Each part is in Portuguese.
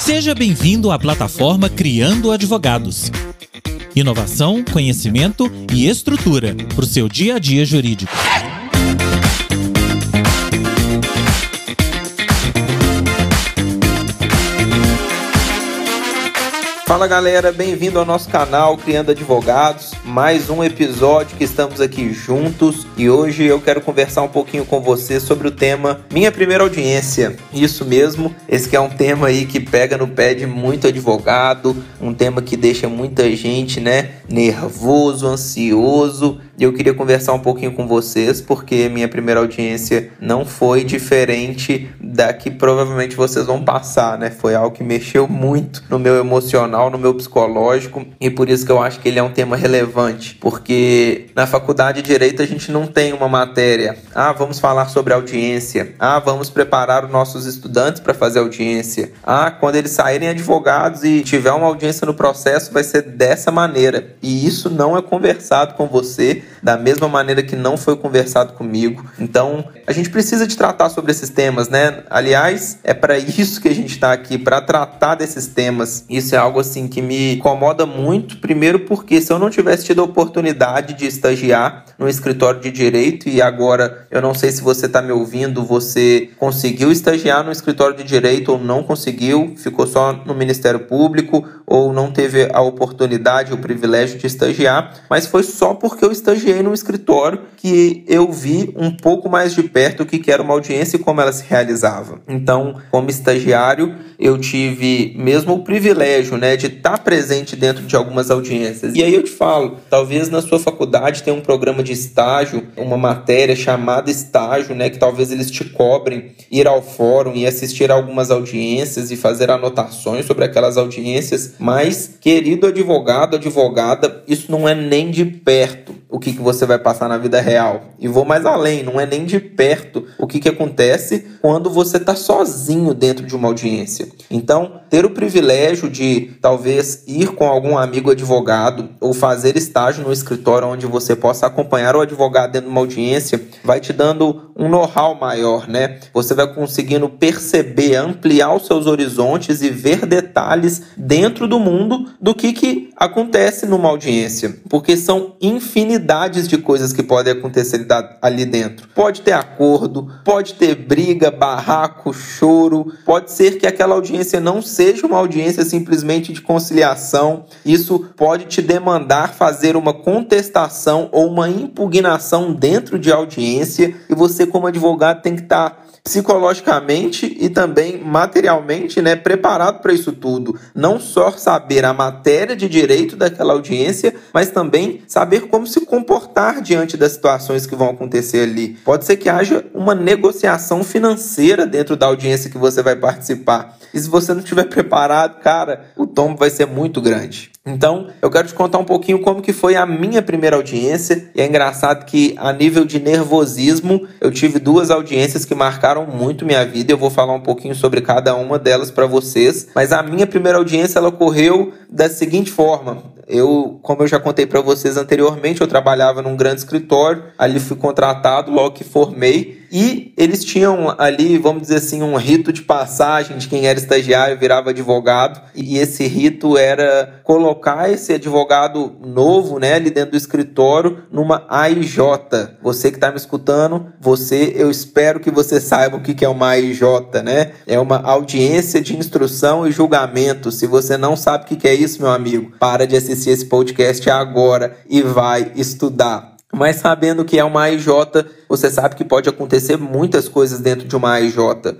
Seja bem-vindo à plataforma Criando Advogados. Inovação, conhecimento e estrutura para o seu dia a dia jurídico. Fala galera, bem-vindo ao nosso canal Criando Advogados. Mais um episódio que estamos aqui juntos e hoje eu quero conversar um pouquinho com você sobre o tema Minha Primeira Audiência. Isso mesmo, esse é um tema aí que pega no pé de muito advogado, um tema que deixa muita gente, né, nervoso, ansioso e eu queria conversar um pouquinho com vocês, porque minha primeira audiência não foi diferente da que provavelmente vocês vão passar, né? Foi algo que mexeu muito no meu emocional, no meu psicológico, e por isso que eu acho que ele é um tema relevante, porque na faculdade de Direito a gente não tem uma matéria, ah, vamos falar sobre audiência, ah, vamos preparar os nossos estudantes para fazer audiência, ah, quando eles saírem advogados e tiver uma audiência no processo, vai ser dessa maneira, e isso não é conversado com você da mesma maneira que não foi conversado comigo. Então, a gente precisa de tratar sobre esses temas, né? Aliás, é para isso que a gente está aqui, para tratar desses temas. Isso é algo assim que me incomoda muito, primeiro porque se eu não tivesse tido a oportunidade de estagiar no escritório de direito e agora eu não sei se você está me ouvindo, você conseguiu estagiar no escritório de direito ou não conseguiu, ficou só no Ministério Público ou não teve a oportunidade, o privilégio de estagiar, mas foi só porque eu estagiei num escritório que eu vi um pouco mais de perto o que era uma audiência e como ela se realizava. Então, como estagiário, eu tive mesmo o privilégio, né, estar presente dentro de algumas audiências. E aí eu te falo, talvez na sua faculdade tenha um programa de estágio, uma matéria chamada estágio, né, que talvez eles te cobrem ir ao fórum e assistir algumas audiências e fazer anotações sobre aquelas audiências mas, querido advogado, advogada, isso não é nem de perto o que, que você vai passar na vida real. E vou mais além, não é nem de perto o que, que acontece quando você está sozinho dentro de uma audiência. Então, ter o privilégio de talvez ir com algum amigo advogado ou fazer estágio no escritório onde você possa acompanhar o advogado dentro de uma audiência vai te dando um know-how maior, né? Você vai conseguindo perceber, ampliar os seus horizontes e ver detalhes dentro do mundo do que, que acontece numa audiência, porque são infinidades de coisas que podem acontecer ali dentro. Pode ter acordo, pode ter briga, barraco, choro, pode ser que aquela audiência não seja uma audiência simplesmente de conciliação. Isso pode te demandar fazer uma contestação ou uma impugnação dentro de audiência e você como advogado tem que estar tá psicologicamente e também materialmente, né, preparado para isso tudo. Não só saber a matéria de direito daquela audiência, mas também saber como se comportar diante das situações que vão acontecer ali. Pode ser que haja uma negociação financeira dentro da audiência que você vai participar. E se você não estiver preparado, cara, o tombo vai ser muito grande. Então, eu quero te contar um pouquinho como que foi a minha primeira audiência. E é engraçado que a nível de nervosismo, eu tive duas audiências que marcaram muito minha vida. Eu vou falar um pouquinho sobre cada uma delas para vocês. Mas a minha primeira audiência ela ocorreu da seguinte forma: eu, como eu já contei para vocês anteriormente, eu trabalhava num grande escritório, ali fui contratado logo que formei e eles tinham ali, vamos dizer assim, um rito de passagem de quem era estagiário virava advogado e esse rito era colocar esse advogado novo, né, ali dentro do escritório numa AIJ. Você que está me escutando, você, eu espero que você saiba o que é uma AIJ, né? É uma audiência de instrução e julgamento. Se você não sabe o que é isso, meu amigo, para de assistir esse podcast agora e vai estudar. Mas sabendo que é uma AIJ, você sabe que pode acontecer muitas coisas dentro de uma AIJ.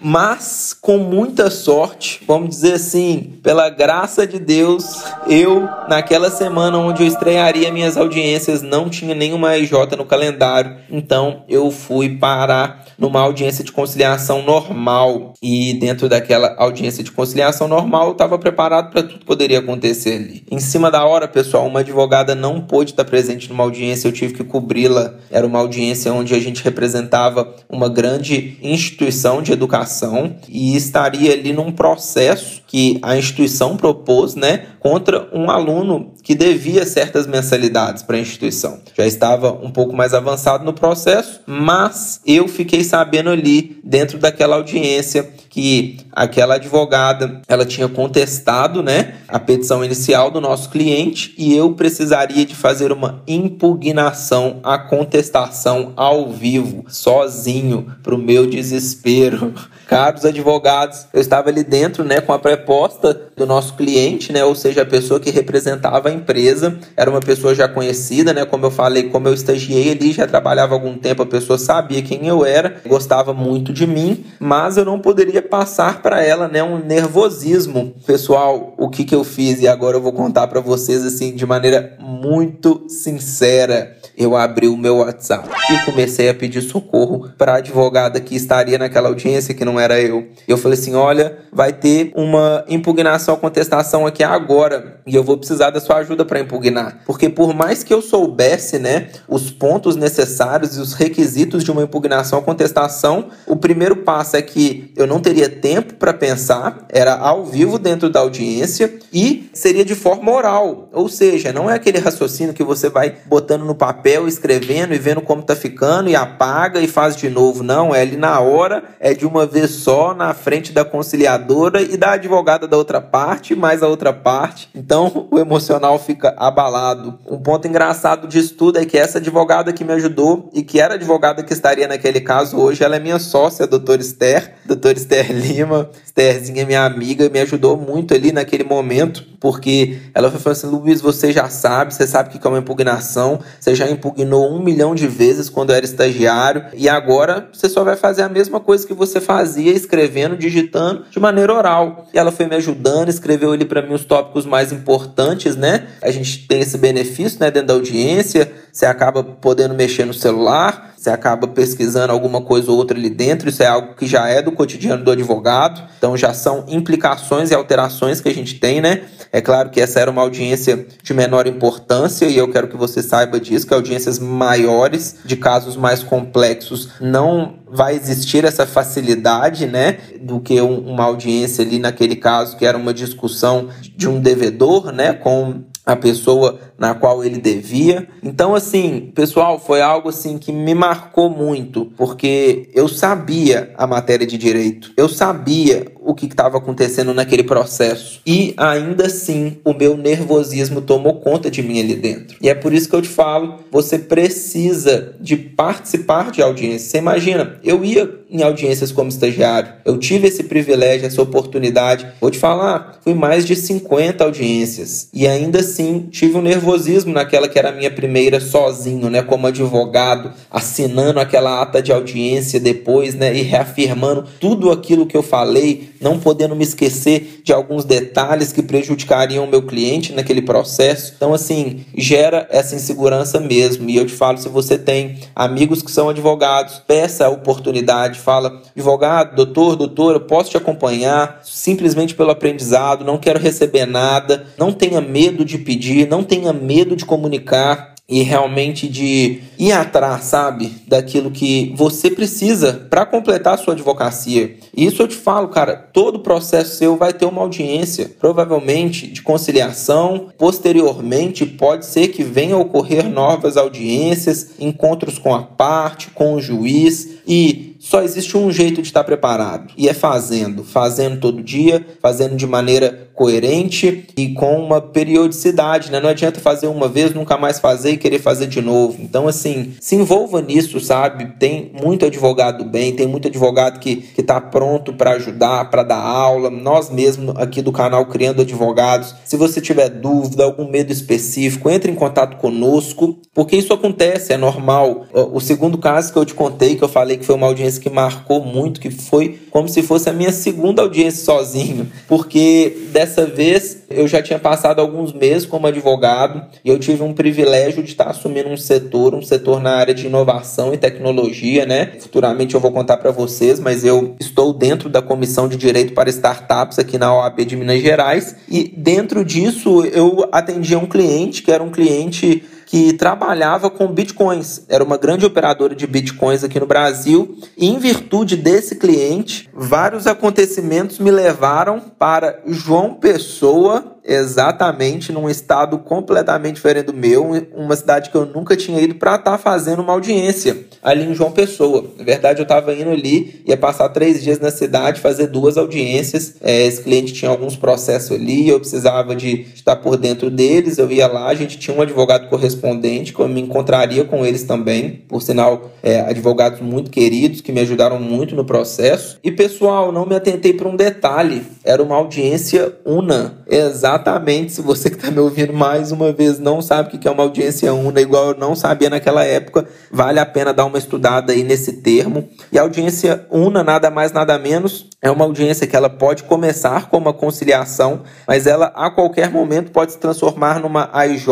Mas, com muita sorte, vamos dizer assim, pela graça de Deus, eu, naquela semana onde eu estrearia minhas audiências, não tinha nenhuma AIJ no calendário. Então, eu fui parar numa audiência de conciliação normal. E dentro daquela audiência de conciliação normal, eu estava preparado para tudo que poderia acontecer ali. Em cima da hora, pessoal, uma advogada não pôde estar presente numa audiência, eu tive que cobri-la. Era uma audiência onde a gente representava uma grande instituição de educação e estaria ali num processo que a instituição propôs, né, contra um aluno que devia certas mensalidades para a instituição. Já estava um pouco mais avançado no processo, mas eu fiquei sabendo ali dentro daquela audiência que aquela advogada ela tinha contestado né, a petição inicial do nosso cliente e eu precisaria de fazer uma impugnação à contestação ao vivo, sozinho, para o meu desespero. Caros advogados, eu estava ali dentro né, com a proposta do nosso cliente, né, ou seja, a pessoa que representava a empresa, era uma pessoa já conhecida, né, como eu falei, como eu estagiei ali, já trabalhava algum tempo, a pessoa sabia quem eu era, gostava muito de mim, mas eu não poderia passar para ela né, um nervosismo. Pessoal, o que, que eu fiz e agora eu vou contar para vocês assim de maneira muito sincera eu abri o meu WhatsApp e comecei a pedir socorro para a advogada que estaria naquela audiência, que não era eu. Eu falei assim: olha, vai ter uma impugnação, contestação aqui agora e eu vou precisar da sua ajuda para impugnar. Porque por mais que eu soubesse, né, os pontos necessários e os requisitos de uma impugnação, contestação, o primeiro passo é que eu não teria tempo para pensar, era ao vivo dentro da audiência e seria de forma oral, ou seja, não é aquele raciocínio que você vai botando no papel papel, escrevendo e vendo como tá ficando e apaga e faz de novo. Não, é ali na hora, é de uma vez só, na frente da conciliadora e da advogada da outra parte, mais a outra parte. Então o emocional fica abalado. Um ponto engraçado disso tudo é que essa advogada que me ajudou e que era advogada que estaria naquele caso hoje, ela é minha sócia, doutora Esther, doutora Esther Lima. Estherzinha é minha amiga, me ajudou muito ali naquele momento, porque ela foi falando assim: Luiz, você já sabe, você sabe que é uma impugnação, você já impugnou um milhão de vezes quando era estagiário e agora você só vai fazer a mesma coisa que você fazia escrevendo, digitando de maneira oral. E ela foi me ajudando, escreveu ali para mim os tópicos mais importantes, né? A gente tem esse benefício, né, dentro da audiência, você acaba podendo mexer no celular, você acaba pesquisando alguma coisa ou outra ali dentro, isso é algo que já é do cotidiano do advogado, então já são implicações e alterações que a gente tem, né? É claro que essa era uma audiência de menor importância e eu quero que você saiba disso, que audiências maiores, de casos mais complexos, não vai existir essa facilidade, né, do que um, uma audiência ali naquele caso que era uma discussão de um devedor, né, com a pessoa na qual ele devia. Então, assim, pessoal, foi algo assim que me marcou muito, porque eu sabia a matéria de direito, eu sabia o que estava acontecendo naquele processo. E ainda assim, o meu nervosismo tomou conta de mim ali dentro. E é por isso que eu te falo: você precisa de participar de audiência. Você imagina, eu ia em audiências como estagiário, eu tive esse privilégio, essa oportunidade. Vou te falar, fui mais de 50 audiências. E ainda assim, tive um nervosismo naquela que era a minha primeira sozinho, né, como advogado, assinando aquela ata de audiência depois, né, e reafirmando tudo aquilo que eu falei não podendo me esquecer de alguns detalhes que prejudicariam o meu cliente naquele processo. Então, assim, gera essa insegurança mesmo. E eu te falo, se você tem amigos que são advogados, peça a oportunidade, fala, advogado, doutor, doutor, eu posso te acompanhar simplesmente pelo aprendizado, não quero receber nada, não tenha medo de pedir, não tenha medo de comunicar e realmente de ir atrás, sabe, daquilo que você precisa para completar a sua advocacia. E isso eu te falo, cara, todo processo seu vai ter uma audiência, provavelmente de conciliação. Posteriormente, pode ser que venha a ocorrer novas audiências, encontros com a parte, com o juiz e só existe um jeito de estar preparado e é fazendo, fazendo todo dia, fazendo de maneira coerente e com uma periodicidade, né? Não adianta fazer uma vez, nunca mais fazer e querer fazer de novo. Então, assim, se envolva nisso, sabe? Tem muito advogado bem, tem muito advogado que, que tá pronto para ajudar, para dar aula. Nós mesmos aqui do canal Criando Advogados, se você tiver dúvida, algum medo específico, entre em contato conosco, porque isso acontece, é normal. O segundo caso que eu te contei, que eu falei que foi uma audiência que marcou muito, que foi como se fosse a minha segunda audiência sozinho, porque dessa vez eu já tinha passado alguns meses como advogado e eu tive um privilégio de estar assumindo um setor, um setor na área de inovação e tecnologia, né? Futuramente eu vou contar para vocês, mas eu estou dentro da comissão de direito para startups aqui na OAB de Minas Gerais e dentro disso eu atendia um cliente que era um cliente que trabalhava com bitcoins. Era uma grande operadora de bitcoins aqui no Brasil. E em virtude desse cliente, vários acontecimentos me levaram para João Pessoa exatamente num estado completamente diferente do meu, uma cidade que eu nunca tinha ido para estar tá fazendo uma audiência ali em João Pessoa. Na verdade, eu estava indo ali, ia passar três dias na cidade, fazer duas audiências. É, esse cliente tinha alguns processos ali, eu precisava de estar por dentro deles. Eu ia lá, a gente tinha um advogado correspondente, que eu me encontraria com eles também, por sinal, é, advogados muito queridos que me ajudaram muito no processo. E pessoal, não me atentei para um detalhe: era uma audiência una. Exatamente, se você que está me ouvindo mais uma vez não sabe o que é uma audiência una, igual eu não sabia naquela época, vale a pena dar uma estudada aí nesse termo. E a audiência una, nada mais, nada menos, é uma audiência que ela pode começar com uma conciliação, mas ela a qualquer momento pode se transformar numa AIJ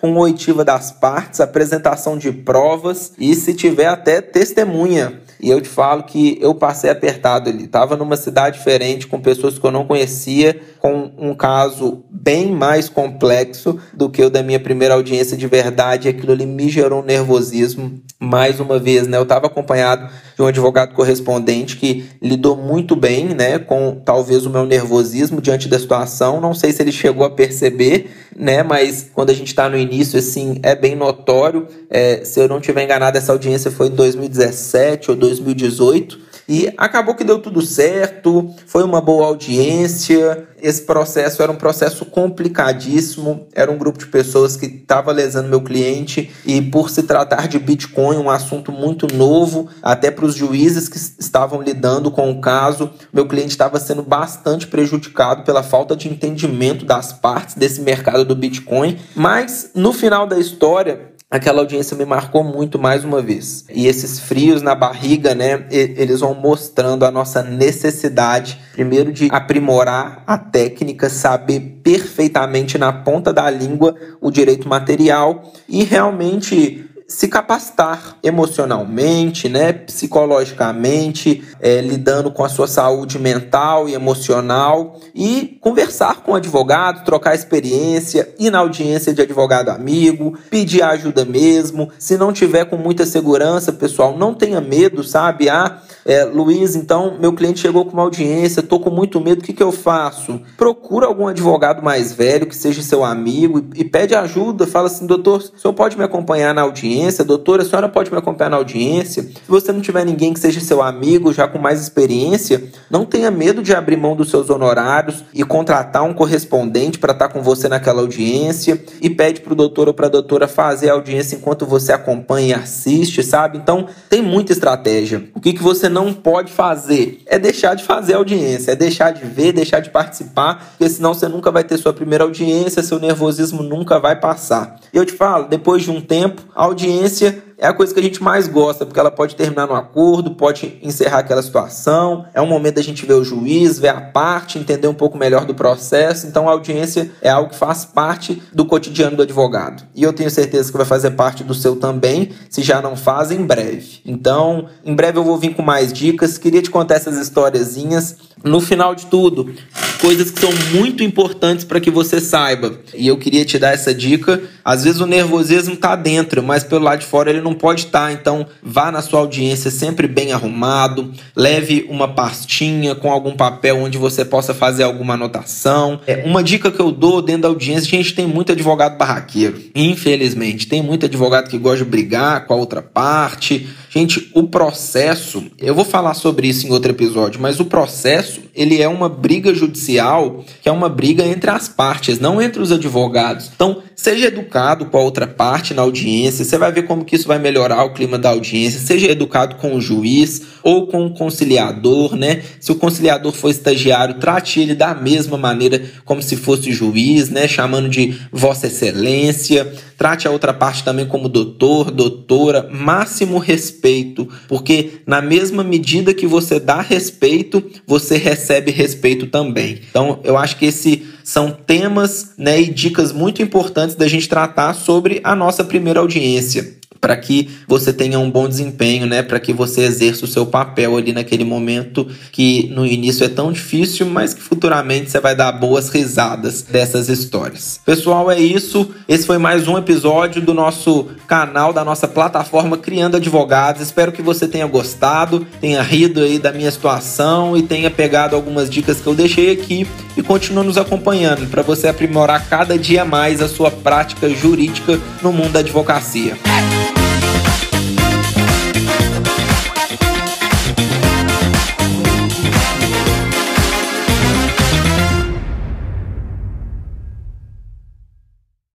com oitiva das partes, apresentação de provas e se tiver até testemunha. E eu te falo que eu passei apertado ali. Estava numa cidade diferente, com pessoas que eu não conhecia, com um caso bem mais complexo do que o da minha primeira audiência de verdade. Aquilo ali me gerou um nervosismo. Mais uma vez, né? Eu estava acompanhado de um advogado correspondente que lidou muito bem, né? Com talvez o meu nervosismo diante da situação. Não sei se ele chegou a perceber, né? Mas quando a gente está no início, assim, é bem notório. É, se eu não tiver enganado, essa audiência foi em 2017 ou 2018. E acabou que deu tudo certo, foi uma boa audiência. Esse processo era um processo complicadíssimo, era um grupo de pessoas que estava lesando meu cliente e por se tratar de Bitcoin, um assunto muito novo, até para os juízes que estavam lidando com o caso, meu cliente estava sendo bastante prejudicado pela falta de entendimento das partes desse mercado do Bitcoin. Mas no final da história, aquela audiência me marcou muito mais uma vez. E esses frios na barriga, né, eles vão mostrando a nossa necessidade, primeiro, de aprimorar a técnica, saber perfeitamente na ponta da língua o direito material e realmente se capacitar emocionalmente, né, psicologicamente, é, lidando com a sua saúde mental e emocional e conversar com o advogado, trocar experiência, ir na audiência de advogado amigo, pedir ajuda mesmo. Se não tiver com muita segurança, pessoal, não tenha medo, sabe? Ah, é, Luiz, então meu cliente chegou com uma audiência, estou com muito medo, o que, que eu faço? Procura algum advogado mais velho que seja seu amigo e, e pede ajuda. Fala assim, doutor, o senhor pode me acompanhar na audiência? Audiência, doutora, a senhora pode me acompanhar na audiência. Se você não tiver ninguém que seja seu amigo, já com mais experiência, não tenha medo de abrir mão dos seus honorários e contratar um correspondente para estar tá com você naquela audiência e pede para o doutor ou para a doutora fazer a audiência enquanto você acompanha e assiste, sabe? Então, tem muita estratégia. O que, que você não pode fazer é deixar de fazer a audiência, é deixar de ver, deixar de participar, porque senão você nunca vai ter sua primeira audiência, seu nervosismo nunca vai passar. E eu te falo, depois de um tempo, a audiência audiência é a coisa que a gente mais gosta, porque ela pode terminar no acordo, pode encerrar aquela situação. É um momento da gente ver o juiz, ver a parte, entender um pouco melhor do processo. Então, a audiência é algo que faz parte do cotidiano do advogado. E eu tenho certeza que vai fazer parte do seu também, se já não faz, em breve. Então, em breve eu vou vir com mais dicas. Queria te contar essas historiezinhas. No final de tudo, coisas que são muito importantes para que você saiba. E eu queria te dar essa dica. Às vezes o nervosismo está dentro, mas pelo lado de fora ele não pode estar. Tá. Então, vá na sua audiência sempre bem arrumado, leve uma pastinha com algum papel onde você possa fazer alguma anotação. É, uma dica que eu dou dentro da audiência, gente, tem muito advogado barraqueiro. Infelizmente, tem muito advogado que gosta de brigar com a outra parte. Gente, o processo, eu vou falar sobre isso em outro episódio, mas o processo, ele é uma briga judicial, que é uma briga entre as partes, não entre os advogados. Então, seja educado com a outra parte na audiência, você vai ver como que isso vai melhorar o clima da audiência, seja educado com o juiz ou com o conciliador, né? Se o conciliador for estagiário, trate ele da mesma maneira como se fosse juiz, né? Chamando de Vossa Excelência. Trate a outra parte também como doutor, doutora, máximo respeito, porque na mesma medida que você dá respeito, você recebe respeito também. Então, eu acho que esse são temas né, e dicas muito importantes da gente tratar sobre a nossa primeira audiência. Para que você tenha um bom desempenho, né? Para que você exerça o seu papel ali naquele momento que no início é tão difícil, mas que futuramente você vai dar boas risadas dessas histórias. Pessoal, é isso. Esse foi mais um episódio do nosso canal, da nossa plataforma Criando Advogados. Espero que você tenha gostado, tenha rido aí da minha situação e tenha pegado algumas dicas que eu deixei aqui e continue nos acompanhando para você aprimorar cada dia mais a sua prática jurídica no mundo da advocacia.